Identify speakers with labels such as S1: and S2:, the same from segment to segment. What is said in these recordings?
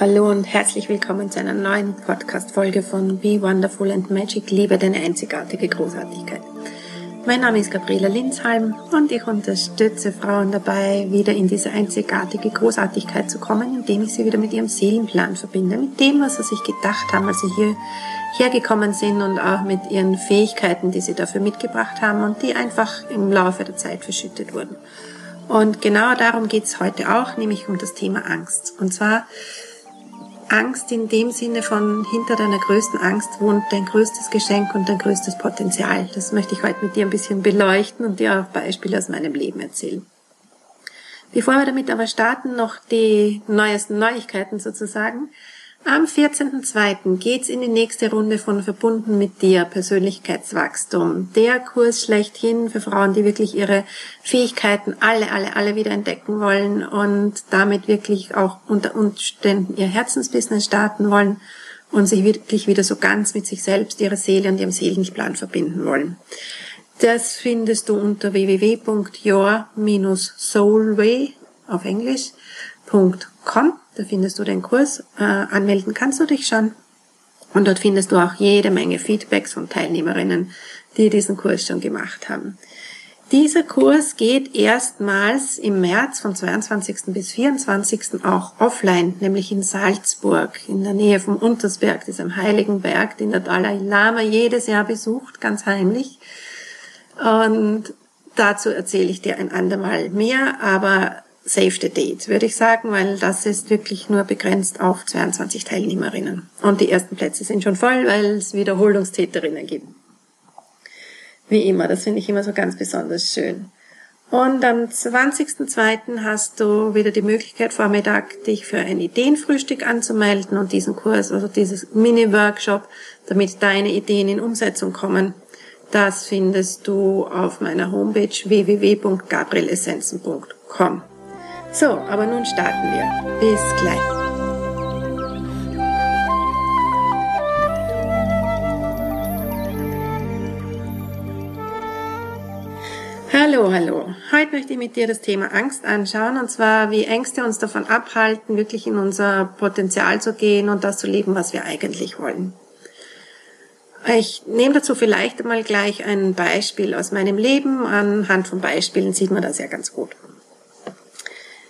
S1: Hallo und herzlich willkommen zu einer neuen Podcast-Folge von Be Wonderful and Magic, liebe deine einzigartige Großartigkeit. Mein Name ist Gabriela Linshalm und ich unterstütze Frauen dabei, wieder in diese einzigartige Großartigkeit zu kommen, indem ich sie wieder mit ihrem Seelenplan verbinde, mit dem, was sie sich gedacht haben, als sie hier hergekommen sind und auch mit ihren Fähigkeiten, die sie dafür mitgebracht haben und die einfach im Laufe der Zeit verschüttet wurden. Und genau darum geht es heute auch, nämlich um das Thema Angst. Und zwar Angst in dem Sinne von hinter deiner größten Angst wohnt dein größtes Geschenk und dein größtes Potenzial. Das möchte ich heute mit dir ein bisschen beleuchten und dir auch Beispiele aus meinem Leben erzählen. Bevor wir damit aber starten, noch die neuesten Neuigkeiten sozusagen. Am 14.02. geht's in die nächste Runde von Verbunden mit dir, Persönlichkeitswachstum. Der Kurs schlechthin für Frauen, die wirklich ihre Fähigkeiten alle, alle, alle wieder entdecken wollen und damit wirklich auch unter Umständen ihr Herzensbusiness starten wollen und sich wirklich wieder so ganz mit sich selbst, ihrer Seele und ihrem Seelenplan verbinden wollen. Das findest du unter www.your-soulway auf Englisch.com da findest du den Kurs. Äh, anmelden kannst du dich schon. Und dort findest du auch jede Menge Feedbacks von Teilnehmerinnen, die diesen Kurs schon gemacht haben. Dieser Kurs geht erstmals im März vom 22. bis 24. auch offline, nämlich in Salzburg, in der Nähe vom Untersberg, diesem heiligen Berg, den der Dalai Lama jedes Jahr besucht, ganz heimlich. Und dazu erzähle ich dir ein andermal mehr, aber Save the Date, würde ich sagen, weil das ist wirklich nur begrenzt auf 22 Teilnehmerinnen. Und die ersten Plätze sind schon voll, weil es Wiederholungstäterinnen gibt. Wie immer, das finde ich immer so ganz besonders schön. Und am 20.02. hast du wieder die Möglichkeit, Vormittag dich für ein Ideenfrühstück anzumelden und diesen Kurs, also dieses Mini-Workshop, damit deine Ideen in Umsetzung kommen. Das findest du auf meiner Homepage www.gabrielessenzen.com. So, aber nun starten wir. Bis gleich. Hallo, hallo. Heute möchte ich mit dir das Thema Angst anschauen und zwar, wie Ängste uns davon abhalten, wirklich in unser Potenzial zu gehen und das zu leben, was wir eigentlich wollen. Ich nehme dazu vielleicht einmal gleich ein Beispiel aus meinem Leben. Anhand von Beispielen sieht man das ja ganz gut.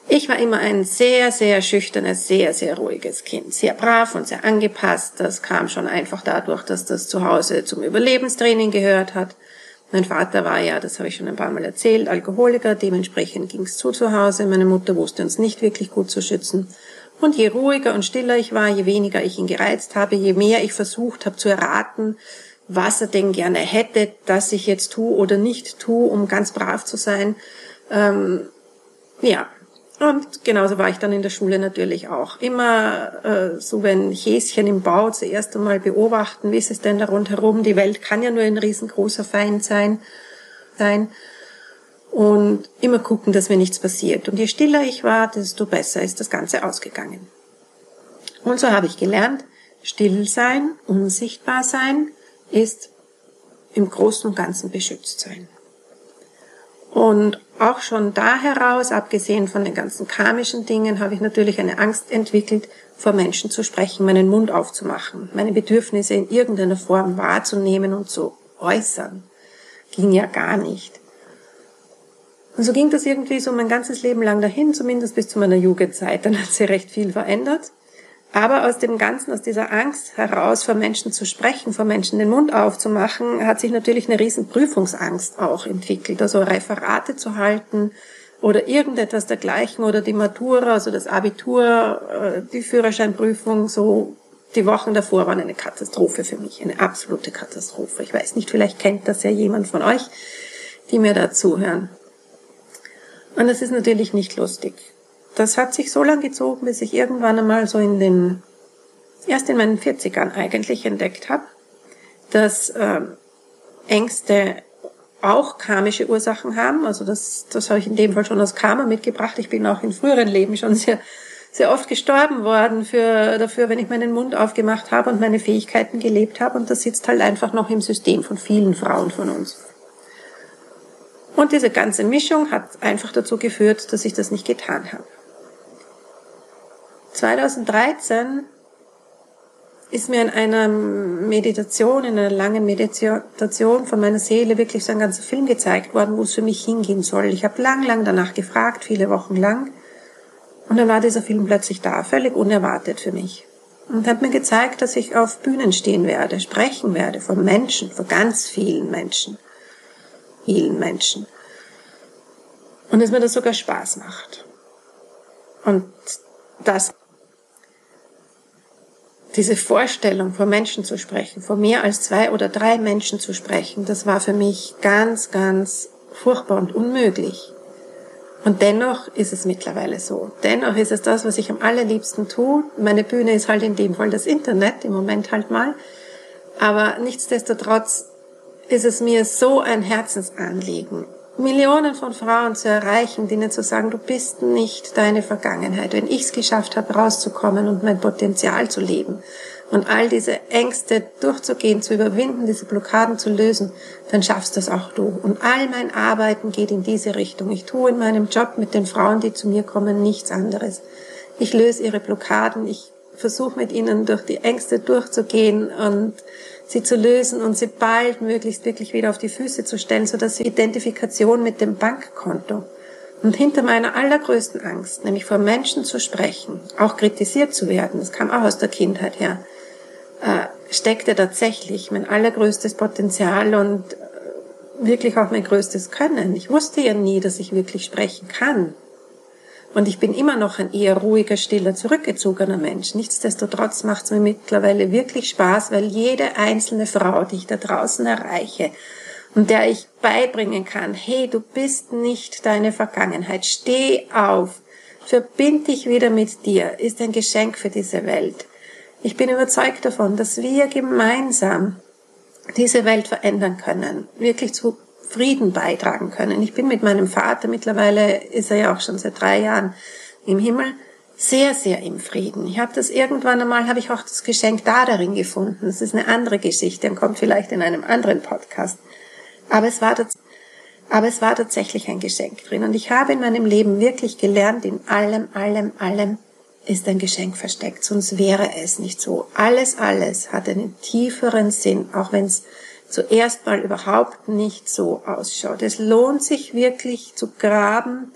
S1: Ich war immer ein sehr, sehr schüchternes, sehr, sehr ruhiges Kind. Sehr brav und sehr angepasst. Das kam schon einfach dadurch, dass das zu Hause zum Überlebenstraining gehört hat. Mein Vater war ja, das habe ich schon ein paar Mal erzählt, Alkoholiker. Dementsprechend ging es zu zu Hause. Meine Mutter wusste uns nicht wirklich gut zu schützen. Und je ruhiger und stiller ich war, je weniger ich ihn gereizt habe, je mehr ich versucht habe zu erraten, was er denn gerne hätte, dass ich jetzt tue oder nicht tue, um ganz brav zu sein. Ähm, ja, und genauso war ich dann in der Schule natürlich auch. Immer äh, so, wenn Häschen im Bau zuerst einmal beobachten, wie ist es denn da rundherum? Die Welt kann ja nur ein riesengroßer Feind sein. sein. Und immer gucken, dass mir nichts passiert. Und je stiller ich war, desto besser ist das Ganze ausgegangen. Und so habe ich gelernt, still sein, unsichtbar sein, ist im Großen und Ganzen beschützt sein. Und auch schon da heraus, abgesehen von den ganzen karmischen Dingen, habe ich natürlich eine Angst entwickelt, vor Menschen zu sprechen, meinen Mund aufzumachen, meine Bedürfnisse in irgendeiner Form wahrzunehmen und zu äußern. Ging ja gar nicht. Und so ging das irgendwie so mein ganzes Leben lang dahin, zumindest bis zu meiner Jugendzeit. Dann hat sich recht viel verändert. Aber aus dem Ganzen, aus dieser Angst heraus, vor Menschen zu sprechen, vor Menschen den Mund aufzumachen, hat sich natürlich eine riesen Prüfungsangst auch entwickelt. Also Referate zu halten oder irgendetwas dergleichen oder die Matura, also das Abitur, äh, die Führerscheinprüfung, so die Wochen davor waren eine Katastrophe für mich, eine absolute Katastrophe. Ich weiß nicht, vielleicht kennt das ja jemand von euch, die mir da zuhören. Und das ist natürlich nicht lustig das hat sich so lang gezogen, bis ich irgendwann einmal so in den, erst in meinen 40ern eigentlich entdeckt habe, dass äh, Ängste auch karmische Ursachen haben. Also das, das habe ich in dem Fall schon aus Karma mitgebracht. Ich bin auch in früheren Leben schon sehr, sehr oft gestorben worden für, dafür, wenn ich meinen Mund aufgemacht habe und meine Fähigkeiten gelebt habe. Und das sitzt halt einfach noch im System von vielen Frauen von uns. Und diese ganze Mischung hat einfach dazu geführt, dass ich das nicht getan habe. 2013 ist mir in einer Meditation, in einer langen Meditation von meiner Seele wirklich so ein ganzer Film gezeigt worden, wo es für mich hingehen soll. Ich habe lang, lang danach gefragt, viele Wochen lang. Und dann war dieser Film plötzlich da, völlig unerwartet für mich. Und hat mir gezeigt, dass ich auf Bühnen stehen werde, sprechen werde vor Menschen, vor ganz vielen Menschen. Vielen Menschen. Und dass mir das sogar Spaß macht. Und das diese Vorstellung, vor Menschen zu sprechen, vor mehr als zwei oder drei Menschen zu sprechen, das war für mich ganz, ganz furchtbar und unmöglich. Und dennoch ist es mittlerweile so. Dennoch ist es das, was ich am allerliebsten tue. Meine Bühne ist halt in dem Fall das Internet, im Moment halt mal. Aber nichtsdestotrotz ist es mir so ein Herzensanliegen, Millionen von Frauen zu erreichen, denen zu sagen, du bist nicht deine Vergangenheit. Wenn ich es geschafft habe, rauszukommen und mein Potenzial zu leben und all diese Ängste durchzugehen, zu überwinden, diese Blockaden zu lösen, dann schaffst das auch du. Und all mein Arbeiten geht in diese Richtung. Ich tue in meinem Job mit den Frauen, die zu mir kommen, nichts anderes. Ich löse ihre Blockaden, ich versuche mit ihnen durch die Ängste durchzugehen und sie zu lösen und sie bald möglichst wirklich wieder auf die Füße zu stellen, sodass sie Identifikation mit dem Bankkonto und hinter meiner allergrößten Angst, nämlich vor Menschen zu sprechen, auch kritisiert zu werden, das kam auch aus der Kindheit her, äh, steckte tatsächlich mein allergrößtes Potenzial und äh, wirklich auch mein größtes Können. Ich wusste ja nie, dass ich wirklich sprechen kann. Und ich bin immer noch ein eher ruhiger, stiller, zurückgezogener Mensch. Nichtsdestotrotz macht es mir mittlerweile wirklich Spaß, weil jede einzelne Frau, die ich da draußen erreiche und der ich beibringen kann, hey, du bist nicht deine Vergangenheit, steh auf, verbind dich wieder mit dir, ist ein Geschenk für diese Welt. Ich bin überzeugt davon, dass wir gemeinsam diese Welt verändern können, wirklich zu Frieden beitragen können. Ich bin mit meinem Vater, mittlerweile ist er ja auch schon seit drei Jahren im Himmel, sehr, sehr im Frieden. Ich habe das irgendwann einmal, habe ich auch das Geschenk da darin gefunden. Das ist eine andere Geschichte und kommt vielleicht in einem anderen Podcast. Aber es war, aber es war tatsächlich ein Geschenk drin. Und ich habe in meinem Leben wirklich gelernt, in allem, allem, allem ist ein Geschenk versteckt. Sonst wäre es nicht so. Alles, alles hat einen tieferen Sinn, auch wenn es zuerst mal überhaupt nicht so ausschaut. Es lohnt sich wirklich zu graben,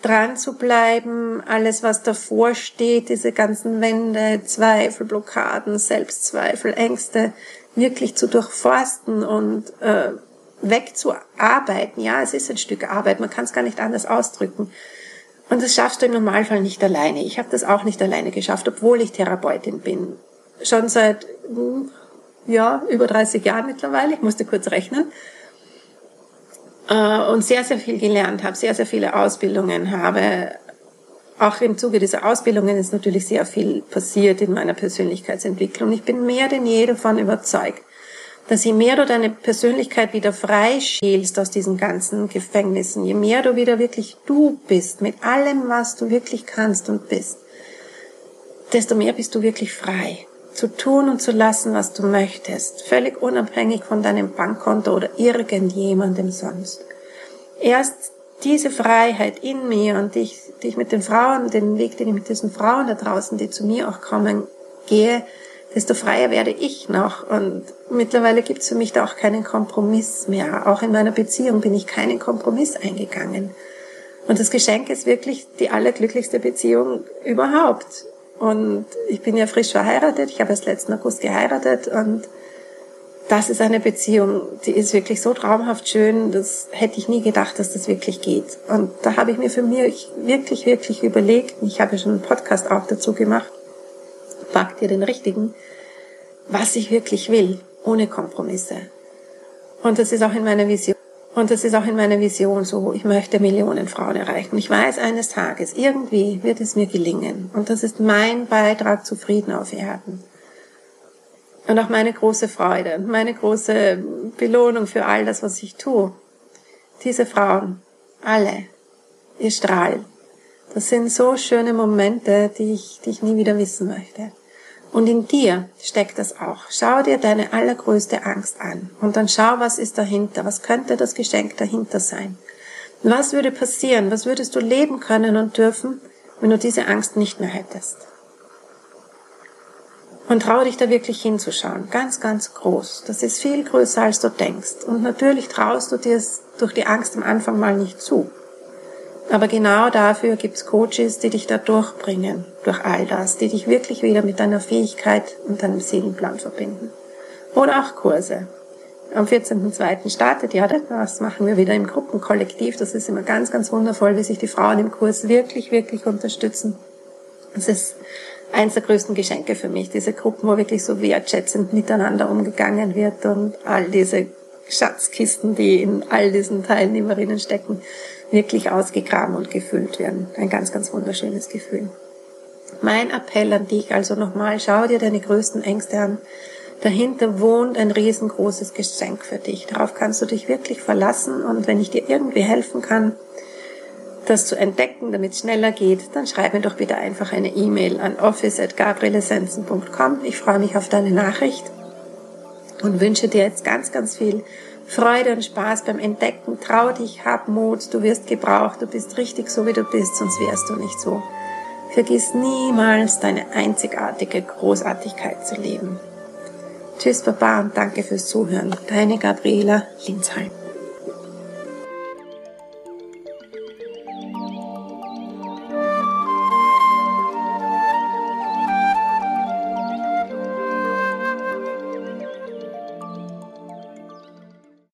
S1: dran zu bleiben, alles was davor steht, diese ganzen Wände, Zweifel, Blockaden, Selbstzweifel, Ängste, wirklich zu durchforsten und äh, wegzuarbeiten. Ja, es ist ein Stück Arbeit, man kann es gar nicht anders ausdrücken. Und das schaffst du im Normalfall nicht alleine. Ich habe das auch nicht alleine geschafft, obwohl ich Therapeutin bin. Schon seit hm, ja, über 30 Jahren mittlerweile, ich musste kurz rechnen, äh, und sehr, sehr viel gelernt habe, sehr, sehr viele Ausbildungen habe. Auch im Zuge dieser Ausbildungen ist natürlich sehr viel passiert in meiner Persönlichkeitsentwicklung. Ich bin mehr denn je davon überzeugt, dass je mehr du deine Persönlichkeit wieder freischälst aus diesen ganzen Gefängnissen, je mehr du wieder wirklich du bist, mit allem, was du wirklich kannst und bist, desto mehr bist du wirklich frei zu tun und zu lassen, was du möchtest, völlig unabhängig von deinem Bankkonto oder irgendjemandem sonst. Erst diese Freiheit in mir und die ich, die ich mit den Frauen, den Weg, den ich mit diesen Frauen da draußen, die zu mir auch kommen, gehe, desto freier werde ich noch. Und mittlerweile gibt es für mich da auch keinen Kompromiss mehr. Auch in meiner Beziehung bin ich keinen Kompromiss eingegangen. Und das Geschenk ist wirklich die allerglücklichste Beziehung überhaupt. Und ich bin ja frisch verheiratet. Ich habe erst letzten August geheiratet und das ist eine Beziehung, die ist wirklich so traumhaft schön. Das hätte ich nie gedacht, dass das wirklich geht. Und da habe ich mir für mich wirklich, wirklich überlegt. Ich habe ja schon einen Podcast auch dazu gemacht. Packt ihr den richtigen, was ich wirklich will, ohne Kompromisse. Und das ist auch in meiner Vision. Und das ist auch in meiner Vision so. Ich möchte Millionen Frauen erreichen. Ich weiß eines Tages, irgendwie wird es mir gelingen. Und das ist mein Beitrag zu Frieden auf Erden. Und auch meine große Freude meine große Belohnung für all das, was ich tue. Diese Frauen, alle, ihr Strahl. Das sind so schöne Momente, die ich, die ich nie wieder wissen möchte. Und in dir steckt das auch. Schau dir deine allergrößte Angst an und dann schau, was ist dahinter, was könnte das Geschenk dahinter sein. Was würde passieren, was würdest du leben können und dürfen, wenn du diese Angst nicht mehr hättest. Und trau dich da wirklich hinzuschauen. Ganz, ganz groß. Das ist viel größer, als du denkst. Und natürlich traust du dir es durch die Angst am Anfang mal nicht zu. Aber genau dafür gibt's Coaches, die dich da durchbringen, durch all das, die dich wirklich wieder mit deiner Fähigkeit und deinem Seelenplan verbinden. Oder auch Kurse. Am 14.02. startet ja, das machen wir wieder im Gruppenkollektiv. Das ist immer ganz, ganz wundervoll, wie sich die Frauen im Kurs wirklich, wirklich unterstützen. Das ist eins der größten Geschenke für mich, diese Gruppen, wo wirklich so wertschätzend miteinander umgegangen wird und all diese Schatzkisten, die in all diesen Teilnehmerinnen stecken, wirklich ausgegraben und gefüllt werden. Ein ganz, ganz wunderschönes Gefühl. Mein Appell an dich also nochmal, schau dir deine größten Ängste an. Dahinter wohnt ein riesengroßes Geschenk für dich. Darauf kannst du dich wirklich verlassen und wenn ich dir irgendwie helfen kann, das zu entdecken, damit es schneller geht, dann schreib mir doch bitte einfach eine E-Mail an office.gabrielesensen.com. Ich freue mich auf deine Nachricht und wünsche dir jetzt ganz, ganz viel Freude und Spaß beim Entdecken. Trau dich, hab Mut, du wirst gebraucht, du bist richtig so, wie du bist, sonst wärst du nicht so. Vergiss niemals deine einzigartige Großartigkeit zu leben. Tschüss, Baba, und danke fürs Zuhören. Deine Gabriela Linsheim.